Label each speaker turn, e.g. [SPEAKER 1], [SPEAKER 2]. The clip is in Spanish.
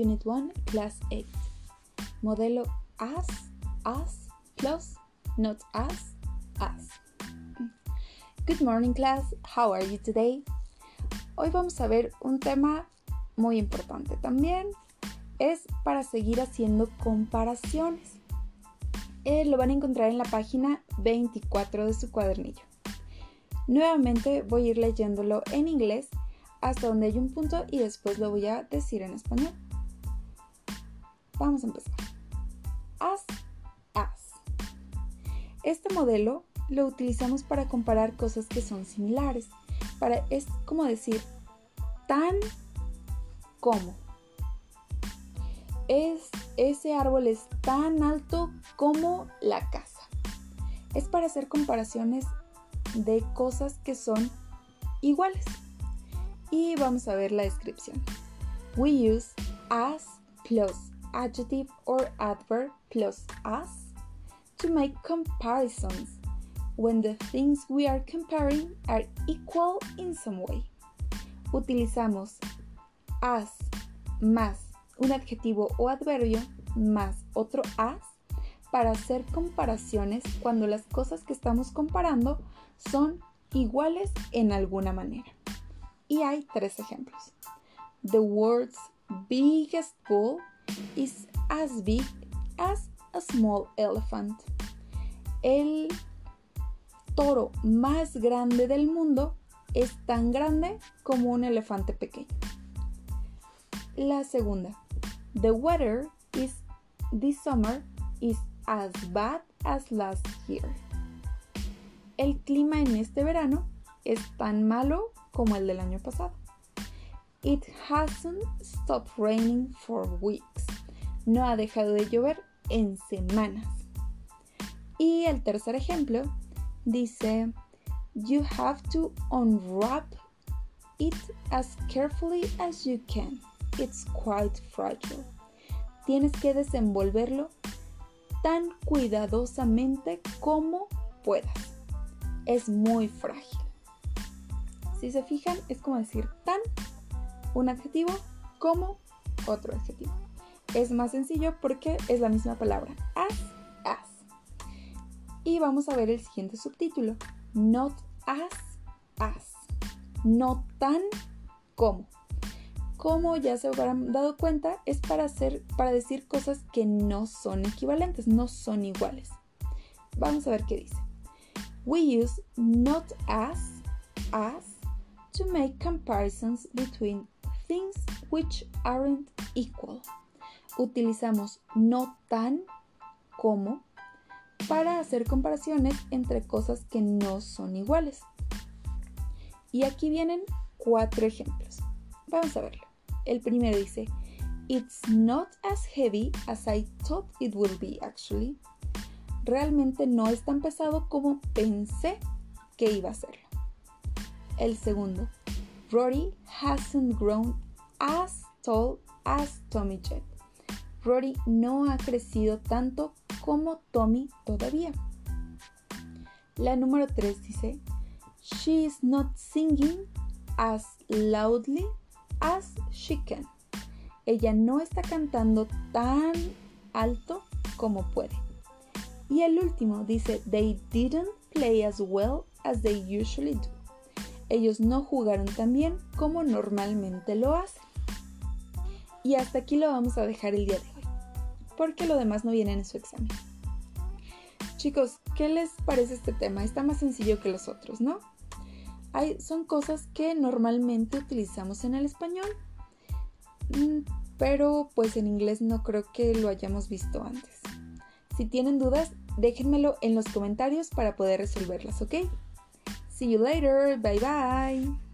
[SPEAKER 1] Unit 1, Class 8. Modelo as, as, plus, not as, as. Good morning class, how are you today? Hoy vamos a ver un tema muy importante también. Es para seguir haciendo comparaciones. Eh, lo van a encontrar en la página 24 de su cuadernillo. Nuevamente voy a ir leyéndolo en inglés hasta donde hay un punto y después lo voy a decir en español. Vamos a empezar. As, as. Este modelo lo utilizamos para comparar cosas que son similares. Para, es como decir tan como. Es, ese árbol es tan alto como la casa. Es para hacer comparaciones de cosas que son iguales. Y vamos a ver la descripción. We use as plus adjective or adverb plus as to make comparisons when the things we are comparing are equal in some way. Utilizamos as más un adjetivo o adverbio más otro as para hacer comparaciones cuando las cosas que estamos comparando son iguales en alguna manera. Y hay tres ejemplos. The world's biggest bull is as big as a small elephant. El toro más grande del mundo es tan grande como un elefante pequeño. La segunda. The weather is this summer is as bad as last year. El clima en este verano es tan malo como el del año pasado. It hasn't stopped raining for weeks. No ha dejado de llover en semanas. Y el tercer ejemplo dice, You have to unwrap it as carefully as you can. It's quite fragile. Tienes que desenvolverlo tan cuidadosamente como puedas. Es muy frágil. Si se fijan, es como decir tan, un adjetivo, como otro adjetivo. Es más sencillo porque es la misma palabra. As, as. Y vamos a ver el siguiente subtítulo. Not as, as. No tan como. Como ya se habrán dado cuenta, es para, hacer, para decir cosas que no son equivalentes, no son iguales. Vamos a ver qué dice. We use not as, as, to make comparisons between things which aren't equal. Utilizamos no tan como para hacer comparaciones entre cosas que no son iguales. Y aquí vienen cuatro ejemplos. Vamos a verlo. El primero dice, It's not as heavy as I thought it would be actually. Realmente no es tan pesado como pensé que iba a serlo. El segundo, Rory hasn't grown as tall as Tommy Jet. Rory no ha crecido tanto como Tommy todavía. La número 3 dice, She is not singing as loudly as she can. Ella no está cantando tan alto como puede. Y el último dice, They didn't play as well as they usually do ellos no jugaron tan bien como normalmente lo hacen. Y hasta aquí lo vamos a dejar el día de hoy, porque lo demás no viene en su examen. Chicos, ¿qué les parece este tema? Está más sencillo que los otros, ¿no? Hay, son cosas que normalmente utilizamos en el español, mm, pero pues en inglés no creo que lo hayamos visto antes. Si tienen dudas, déjenmelo en los comentarios para poder resolverlas, ¿ok? See you later. Bye bye.